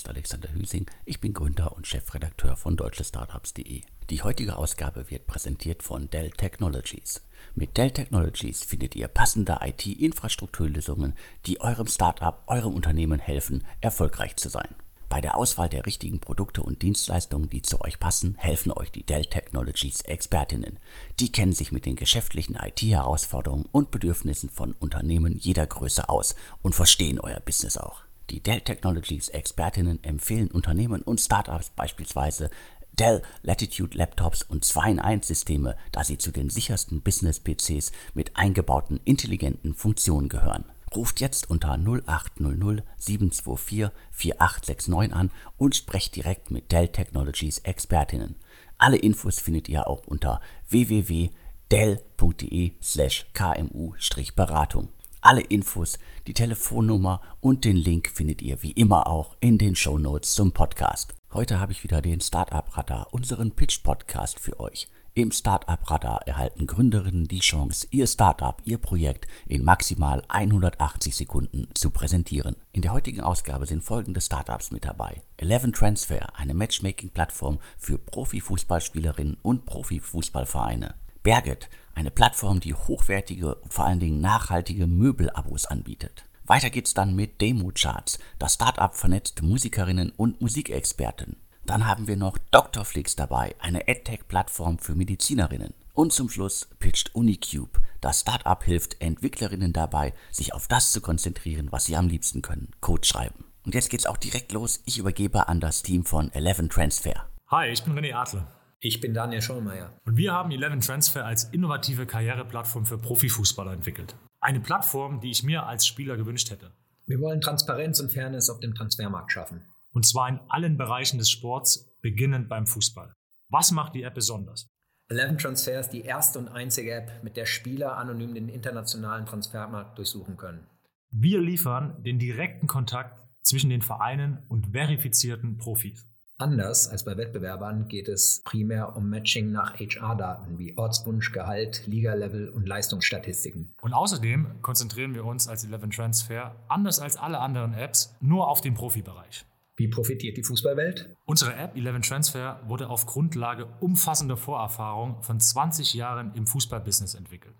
ist Alexander Hüsing. Ich bin Gründer und Chefredakteur von deutschestartups.de. Die heutige Ausgabe wird präsentiert von Dell Technologies. Mit Dell Technologies findet ihr passende IT-Infrastrukturlösungen, die eurem Startup, eurem Unternehmen helfen, erfolgreich zu sein. Bei der Auswahl der richtigen Produkte und Dienstleistungen, die zu euch passen, helfen euch die Dell Technologies Expertinnen. Die kennen sich mit den geschäftlichen IT-Herausforderungen und Bedürfnissen von Unternehmen jeder Größe aus und verstehen euer Business auch. Die Dell Technologies Expertinnen empfehlen Unternehmen und Startups beispielsweise Dell Latitude Laptops und 2-in-1 Systeme, da sie zu den sichersten Business-PCs mit eingebauten intelligenten Funktionen gehören. Ruft jetzt unter 0800 724 4869 an und sprecht direkt mit Dell Technologies Expertinnen. Alle Infos findet ihr auch unter www.dell.de/kmu-beratung. Alle Infos, die Telefonnummer und den Link findet ihr wie immer auch in den Show Notes zum Podcast. Heute habe ich wieder den Startup Radar, unseren Pitch Podcast für euch. Im Startup Radar erhalten Gründerinnen die Chance, ihr Startup, ihr Projekt in maximal 180 Sekunden zu präsentieren. In der heutigen Ausgabe sind folgende Startups mit dabei. Eleven Transfer, eine Matchmaking-Plattform für Profifußballspielerinnen und Profifußballvereine. Berget, eine Plattform, die hochwertige und vor allen Dingen nachhaltige Möbelabos anbietet. Weiter geht's dann mit Demo Charts. Das Startup vernetzt Musikerinnen und Musikexperten. Dann haben wir noch Doctorflix dabei, eine EdTech-Plattform für Medizinerinnen. Und zum Schluss pitcht Unicube. Das Startup hilft Entwicklerinnen dabei, sich auf das zu konzentrieren, was sie am liebsten können, Code schreiben. Und jetzt geht's auch direkt los. Ich übergebe an das Team von Eleven Transfer. Hi, ich bin René Adler. Ich bin Daniel Schollmeier. Und wir haben Eleven Transfer als innovative Karriereplattform für Profifußballer entwickelt. Eine Plattform, die ich mir als Spieler gewünscht hätte. Wir wollen Transparenz und Fairness auf dem Transfermarkt schaffen. Und zwar in allen Bereichen des Sports, beginnend beim Fußball. Was macht die App besonders? Eleven Transfer ist die erste und einzige App, mit der Spieler anonym den internationalen Transfermarkt durchsuchen können. Wir liefern den direkten Kontakt zwischen den Vereinen und verifizierten Profis. Anders als bei Wettbewerbern geht es primär um Matching nach HR-Daten wie Ortswunsch, Gehalt, Liga-Level und Leistungsstatistiken. Und außerdem konzentrieren wir uns als Eleven Transfer, anders als alle anderen Apps, nur auf den Profibereich. Wie profitiert die Fußballwelt? Unsere App Eleven Transfer wurde auf Grundlage umfassender Vorerfahrung von 20 Jahren im Fußballbusiness entwickelt.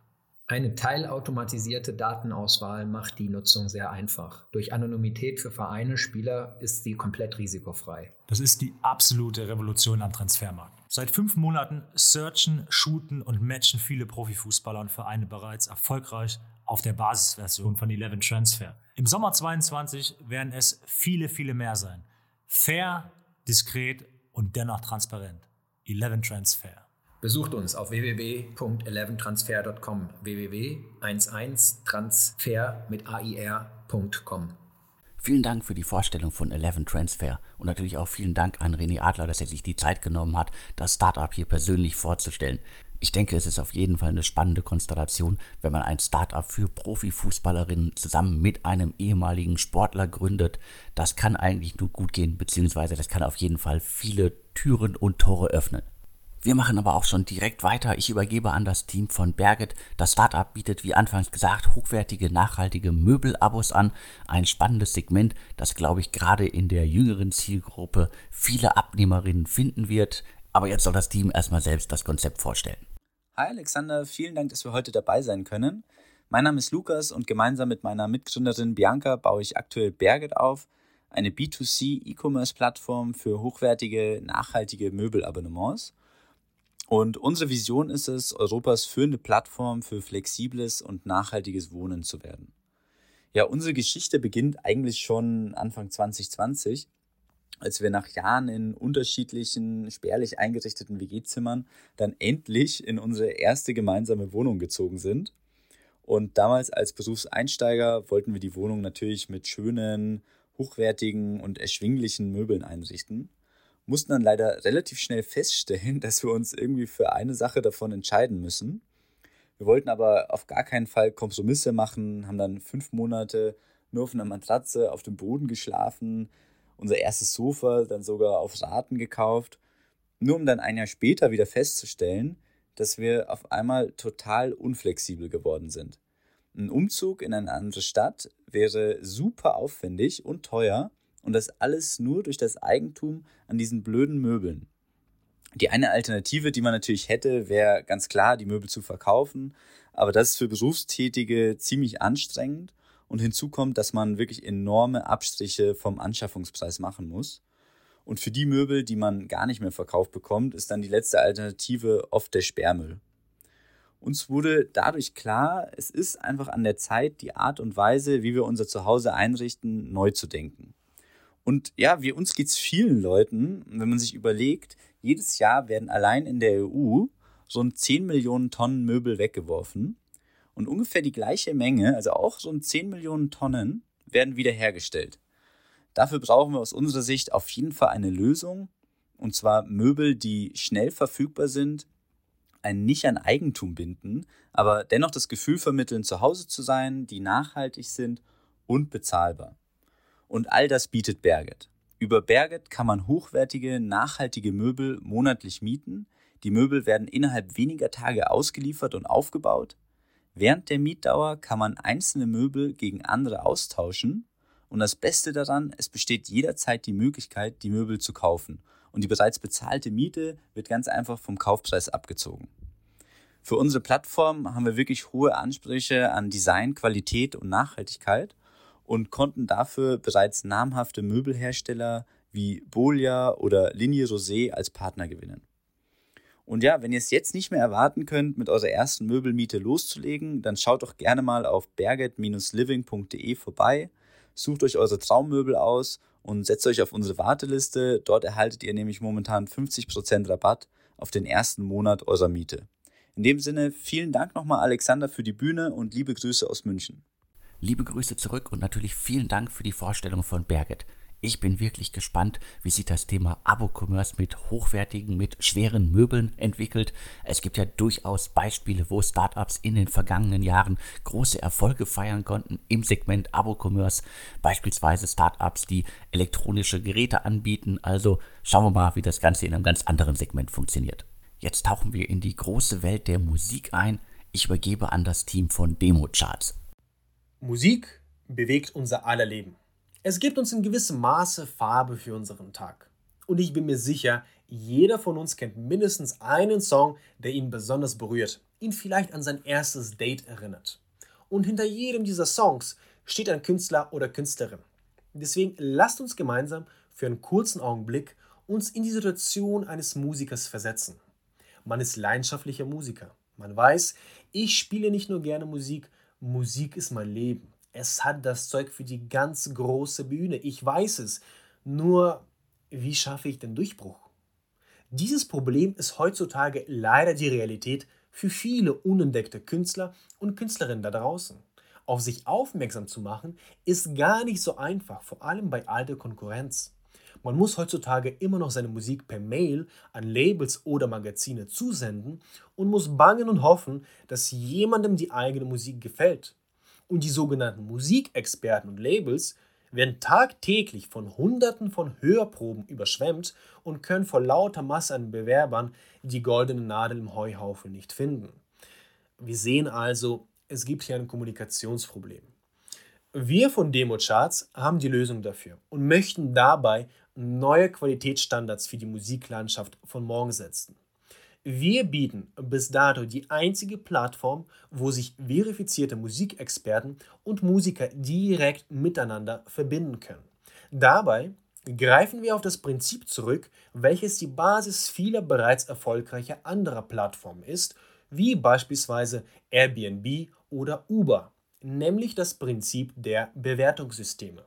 Eine teilautomatisierte Datenauswahl macht die Nutzung sehr einfach. Durch Anonymität für Vereine, Spieler ist sie komplett risikofrei. Das ist die absolute Revolution am Transfermarkt. Seit fünf Monaten searchen, shooten und matchen viele Profifußballer und Vereine bereits erfolgreich auf der Basisversion von Eleven Transfer. Im Sommer 22 werden es viele, viele mehr sein. Fair, diskret und dennoch transparent. 11 Transfer. Besucht uns auf www.11transfer.com. www.11transfer mit air.com. Vielen Dank für die Vorstellung von 11 Transfer und natürlich auch vielen Dank an René Adler, dass er sich die Zeit genommen hat, das Startup hier persönlich vorzustellen. Ich denke, es ist auf jeden Fall eine spannende Konstellation, wenn man ein Startup für Profifußballerinnen zusammen mit einem ehemaligen Sportler gründet. Das kann eigentlich nur gut gehen, beziehungsweise das kann auf jeden Fall viele Türen und Tore öffnen. Wir machen aber auch schon direkt weiter. Ich übergebe an das Team von Berget. Das Startup bietet, wie anfangs gesagt, hochwertige, nachhaltige Möbelabos an. Ein spannendes Segment, das, glaube ich, gerade in der jüngeren Zielgruppe viele Abnehmerinnen finden wird. Aber jetzt soll das Team erstmal selbst das Konzept vorstellen. Hi Alexander, vielen Dank, dass wir heute dabei sein können. Mein Name ist Lukas und gemeinsam mit meiner Mitgründerin Bianca baue ich aktuell Berget auf, eine B2C E-Commerce-Plattform für hochwertige, nachhaltige Möbelabonnements. Und unsere Vision ist es, Europas führende Plattform für flexibles und nachhaltiges Wohnen zu werden. Ja, unsere Geschichte beginnt eigentlich schon Anfang 2020 als wir nach Jahren in unterschiedlichen, spärlich eingerichteten WG-Zimmern dann endlich in unsere erste gemeinsame Wohnung gezogen sind. Und damals als Berufseinsteiger wollten wir die Wohnung natürlich mit schönen, hochwertigen und erschwinglichen Möbeln einrichten. Mussten dann leider relativ schnell feststellen, dass wir uns irgendwie für eine Sache davon entscheiden müssen. Wir wollten aber auf gar keinen Fall Kompromisse machen, haben dann fünf Monate nur auf einer Matratze auf dem Boden geschlafen, unser erstes Sofa dann sogar auf Raten gekauft, nur um dann ein Jahr später wieder festzustellen, dass wir auf einmal total unflexibel geworden sind. Ein Umzug in eine andere Stadt wäre super aufwendig und teuer und das alles nur durch das Eigentum an diesen blöden Möbeln. Die eine Alternative, die man natürlich hätte, wäre ganz klar, die Möbel zu verkaufen, aber das ist für Berufstätige ziemlich anstrengend und hinzu kommt, dass man wirklich enorme Abstriche vom Anschaffungspreis machen muss. Und für die Möbel, die man gar nicht mehr verkauft bekommt, ist dann die letzte Alternative oft der Sperrmüll. Uns wurde dadurch klar, es ist einfach an der Zeit, die Art und Weise, wie wir unser Zuhause einrichten, neu zu denken. Und ja, wie uns geht es vielen Leuten, wenn man sich überlegt, jedes Jahr werden allein in der EU rund 10 Millionen Tonnen Möbel weggeworfen und ungefähr die gleiche Menge, also auch rund 10 Millionen Tonnen, werden wiederhergestellt. Dafür brauchen wir aus unserer Sicht auf jeden Fall eine Lösung, und zwar Möbel, die schnell verfügbar sind, ein nicht an Eigentum binden, aber dennoch das Gefühl vermitteln, zu Hause zu sein, die nachhaltig sind und bezahlbar. Und all das bietet Berget. Über Berget kann man hochwertige, nachhaltige Möbel monatlich mieten. Die Möbel werden innerhalb weniger Tage ausgeliefert und aufgebaut. Während der Mietdauer kann man einzelne Möbel gegen andere austauschen. Und das Beste daran, es besteht jederzeit die Möglichkeit, die Möbel zu kaufen und die bereits bezahlte Miete wird ganz einfach vom Kaufpreis abgezogen. Für unsere Plattform haben wir wirklich hohe Ansprüche an Design, Qualität und Nachhaltigkeit und konnten dafür bereits namhafte Möbelhersteller wie Bolia oder Linie Rosé als Partner gewinnen. Und ja, wenn ihr es jetzt nicht mehr erwarten könnt, mit eurer ersten Möbelmiete loszulegen, dann schaut doch gerne mal auf berget-living.de vorbei, sucht euch eure Traummöbel aus und setzt euch auf unsere Warteliste. Dort erhaltet ihr nämlich momentan 50% Rabatt auf den ersten Monat eurer Miete. In dem Sinne, vielen Dank nochmal Alexander für die Bühne und liebe Grüße aus München. Liebe Grüße zurück und natürlich vielen Dank für die Vorstellung von Berget. Ich bin wirklich gespannt, wie sich das Thema Abo-Commerce mit hochwertigen, mit schweren Möbeln entwickelt. Es gibt ja durchaus Beispiele, wo Startups in den vergangenen Jahren große Erfolge feiern konnten im Segment Abo-Commerce. Beispielsweise Startups, die elektronische Geräte anbieten. Also schauen wir mal, wie das Ganze in einem ganz anderen Segment funktioniert. Jetzt tauchen wir in die große Welt der Musik ein. Ich übergebe an das Team von Demo Charts. Musik bewegt unser aller Leben. Es gibt uns in gewissem Maße Farbe für unseren Tag. Und ich bin mir sicher, jeder von uns kennt mindestens einen Song, der ihn besonders berührt, ihn vielleicht an sein erstes Date erinnert. Und hinter jedem dieser Songs steht ein Künstler oder Künstlerin. Deswegen lasst uns gemeinsam für einen kurzen Augenblick uns in die Situation eines Musikers versetzen. Man ist leidenschaftlicher Musiker. Man weiß, ich spiele nicht nur gerne Musik, Musik ist mein Leben. Es hat das Zeug für die ganz große Bühne. Ich weiß es. Nur, wie schaffe ich den Durchbruch? Dieses Problem ist heutzutage leider die Realität für viele unentdeckte Künstler und Künstlerinnen da draußen. Auf sich aufmerksam zu machen, ist gar nicht so einfach, vor allem bei alter Konkurrenz. Man muss heutzutage immer noch seine Musik per Mail an Labels oder Magazine zusenden und muss bangen und hoffen, dass jemandem die eigene Musik gefällt. Und die sogenannten Musikexperten und Labels werden tagtäglich von Hunderten von Hörproben überschwemmt und können vor lauter Masse an Bewerbern die goldene Nadel im Heuhaufen nicht finden. Wir sehen also, es gibt hier ein Kommunikationsproblem. Wir von Democharts haben die Lösung dafür und möchten dabei neue Qualitätsstandards für die Musiklandschaft von morgen setzen. Wir bieten bis dato die einzige Plattform, wo sich verifizierte Musikexperten und Musiker direkt miteinander verbinden können. Dabei greifen wir auf das Prinzip zurück, welches die Basis vieler bereits erfolgreicher anderer Plattformen ist, wie beispielsweise Airbnb oder Uber, nämlich das Prinzip der Bewertungssysteme.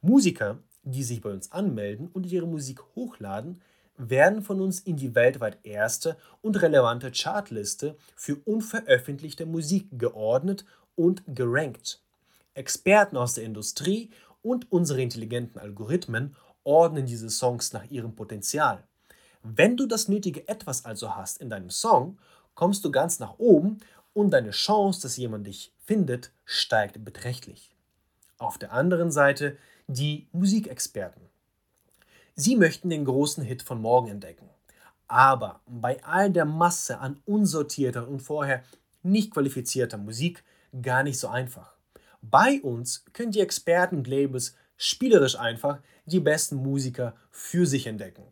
Musiker, die sich bei uns anmelden und ihre Musik hochladen, werden von uns in die weltweit erste und relevante Chartliste für unveröffentlichte Musik geordnet und gerankt. Experten aus der Industrie und unsere intelligenten Algorithmen ordnen diese Songs nach ihrem Potenzial. Wenn du das nötige Etwas also hast in deinem Song, kommst du ganz nach oben und deine Chance, dass jemand dich findet, steigt beträchtlich. Auf der anderen Seite die Musikexperten. Sie möchten den großen Hit von morgen entdecken. Aber bei all der Masse an unsortierter und vorher nicht qualifizierter Musik gar nicht so einfach. Bei uns können die Experten und Labels spielerisch einfach die besten Musiker für sich entdecken.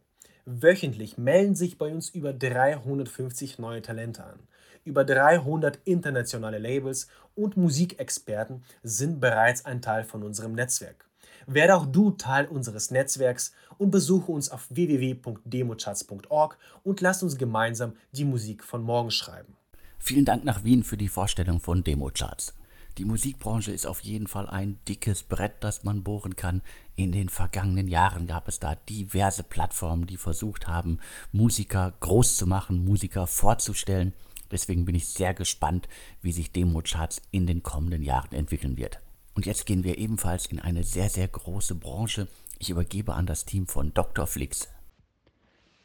Wöchentlich melden sich bei uns über 350 neue Talente an. Über 300 internationale Labels und Musikexperten sind bereits ein Teil von unserem Netzwerk. Werde auch du Teil unseres Netzwerks und besuche uns auf www.democharts.org und lass uns gemeinsam die Musik von morgen schreiben. Vielen Dank nach Wien für die Vorstellung von Democharts. Die Musikbranche ist auf jeden Fall ein dickes Brett, das man bohren kann. In den vergangenen Jahren gab es da diverse Plattformen, die versucht haben, Musiker groß zu machen, Musiker vorzustellen. Deswegen bin ich sehr gespannt, wie sich Democharts in den kommenden Jahren entwickeln wird. Und jetzt gehen wir ebenfalls in eine sehr, sehr große Branche. Ich übergebe an das Team von Dr. Flix.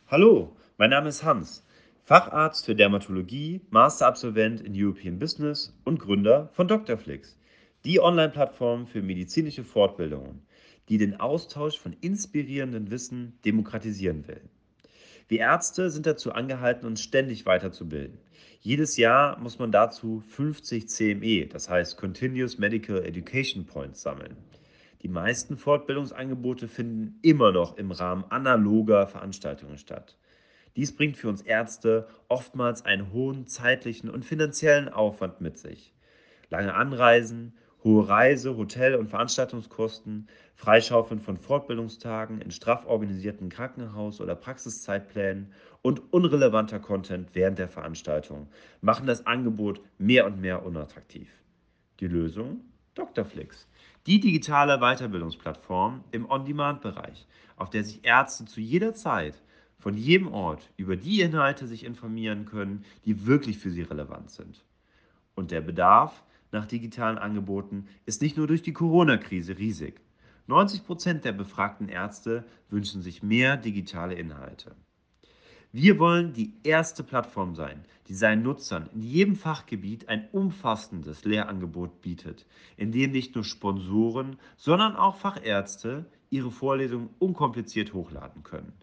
Hallo, mein Name ist Hans. Facharzt für Dermatologie, Masterabsolvent in European Business und Gründer von Doctorflix, die Online-Plattform für medizinische Fortbildungen, die den Austausch von inspirierendem Wissen demokratisieren will. Wir Ärzte sind dazu angehalten, uns ständig weiterzubilden. Jedes Jahr muss man dazu 50 CME, das heißt Continuous Medical Education Points, sammeln. Die meisten Fortbildungsangebote finden immer noch im Rahmen analoger Veranstaltungen statt. Dies bringt für uns Ärzte oftmals einen hohen zeitlichen und finanziellen Aufwand mit sich. Lange Anreisen, hohe Reise-, Hotel- und Veranstaltungskosten, Freischaufeln von Fortbildungstagen in straff organisierten Krankenhaus- oder Praxiszeitplänen und unrelevanter Content während der Veranstaltung machen das Angebot mehr und mehr unattraktiv. Die Lösung? Dr.Flix, die digitale Weiterbildungsplattform im On-Demand-Bereich, auf der sich Ärzte zu jeder Zeit von jedem Ort über die Inhalte sich informieren können, die wirklich für sie relevant sind. Und der Bedarf nach digitalen Angeboten ist nicht nur durch die Corona-Krise riesig. 90 Prozent der befragten Ärzte wünschen sich mehr digitale Inhalte. Wir wollen die erste Plattform sein, die seinen Nutzern in jedem Fachgebiet ein umfassendes Lehrangebot bietet, in dem nicht nur Sponsoren, sondern auch Fachärzte ihre Vorlesungen unkompliziert hochladen können.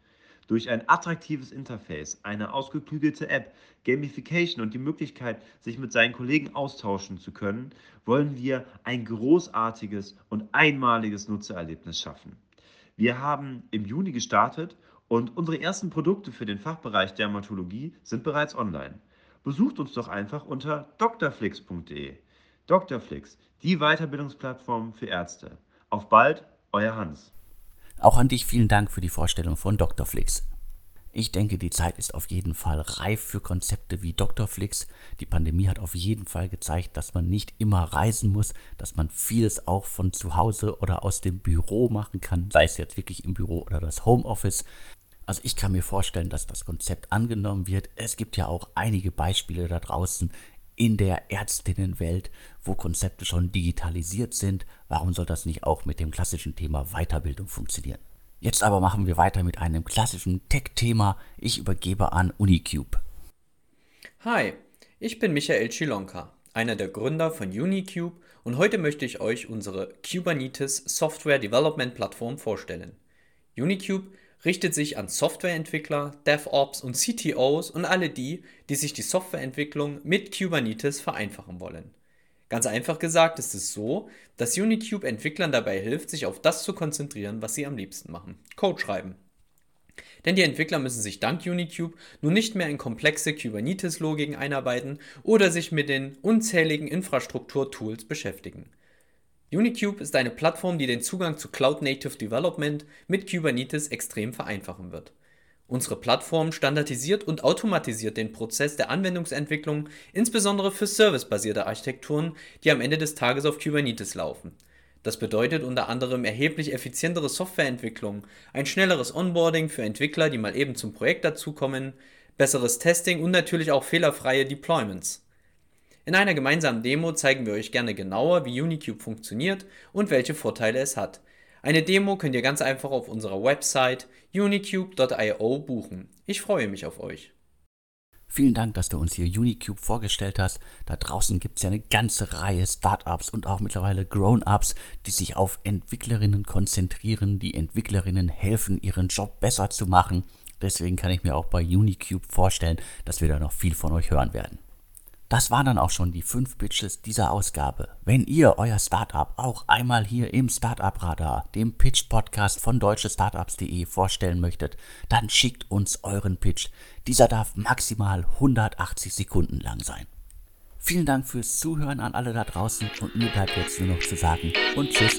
Durch ein attraktives Interface, eine ausgeklügelte App, Gamification und die Möglichkeit, sich mit seinen Kollegen austauschen zu können, wollen wir ein großartiges und einmaliges Nutzererlebnis schaffen. Wir haben im Juni gestartet und unsere ersten Produkte für den Fachbereich Dermatologie sind bereits online. Besucht uns doch einfach unter drflix.de. Drflix, die Weiterbildungsplattform für Ärzte. Auf bald, euer Hans. Auch an dich vielen Dank für die Vorstellung von Dr. Flix. Ich denke, die Zeit ist auf jeden Fall reif für Konzepte wie Dr. Flix. Die Pandemie hat auf jeden Fall gezeigt, dass man nicht immer reisen muss, dass man vieles auch von zu Hause oder aus dem Büro machen kann, sei es jetzt wirklich im Büro oder das Homeoffice. Also ich kann mir vorstellen, dass das Konzept angenommen wird. Es gibt ja auch einige Beispiele da draußen, in der Ärztinnenwelt, wo Konzepte schon digitalisiert sind. Warum soll das nicht auch mit dem klassischen Thema Weiterbildung funktionieren? Jetzt aber machen wir weiter mit einem klassischen Tech-Thema. Ich übergebe an Unicube. Hi, ich bin Michael Chilonka, einer der Gründer von Unicube und heute möchte ich euch unsere Kubernetes Software Development Plattform vorstellen. Unicube richtet sich an Softwareentwickler, DevOps und CTOs und alle die, die sich die Softwareentwicklung mit Kubernetes vereinfachen wollen. Ganz einfach gesagt ist es so, dass Unicube Entwicklern dabei hilft, sich auf das zu konzentrieren, was sie am liebsten machen. Code schreiben. Denn die Entwickler müssen sich dank Unicube nun nicht mehr in komplexe Kubernetes-Logiken einarbeiten oder sich mit den unzähligen Infrastruktur-Tools beschäftigen. Unicube ist eine Plattform, die den Zugang zu Cloud Native Development mit Kubernetes extrem vereinfachen wird. Unsere Plattform standardisiert und automatisiert den Prozess der Anwendungsentwicklung, insbesondere für servicebasierte Architekturen, die am Ende des Tages auf Kubernetes laufen. Das bedeutet unter anderem erheblich effizientere Softwareentwicklung, ein schnelleres Onboarding für Entwickler, die mal eben zum Projekt dazukommen, besseres Testing und natürlich auch fehlerfreie Deployments. In einer gemeinsamen Demo zeigen wir euch gerne genauer, wie Unicube funktioniert und welche Vorteile es hat. Eine Demo könnt ihr ganz einfach auf unserer Website unicube.io buchen. Ich freue mich auf euch. Vielen Dank, dass du uns hier Unicube vorgestellt hast. Da draußen gibt es ja eine ganze Reihe Startups und auch mittlerweile Grown-ups, die sich auf Entwicklerinnen konzentrieren, die Entwicklerinnen helfen, ihren Job besser zu machen. Deswegen kann ich mir auch bei Unicube vorstellen, dass wir da noch viel von euch hören werden. Das waren dann auch schon die fünf Pitches dieser Ausgabe. Wenn ihr euer Startup auch einmal hier im Startup Radar, dem Pitch Podcast von deutschestartups.de vorstellen möchtet, dann schickt uns euren Pitch. Dieser darf maximal 180 Sekunden lang sein. Vielen Dank fürs Zuhören an alle da draußen und mir bleibt jetzt nur noch zu sagen und tschüss.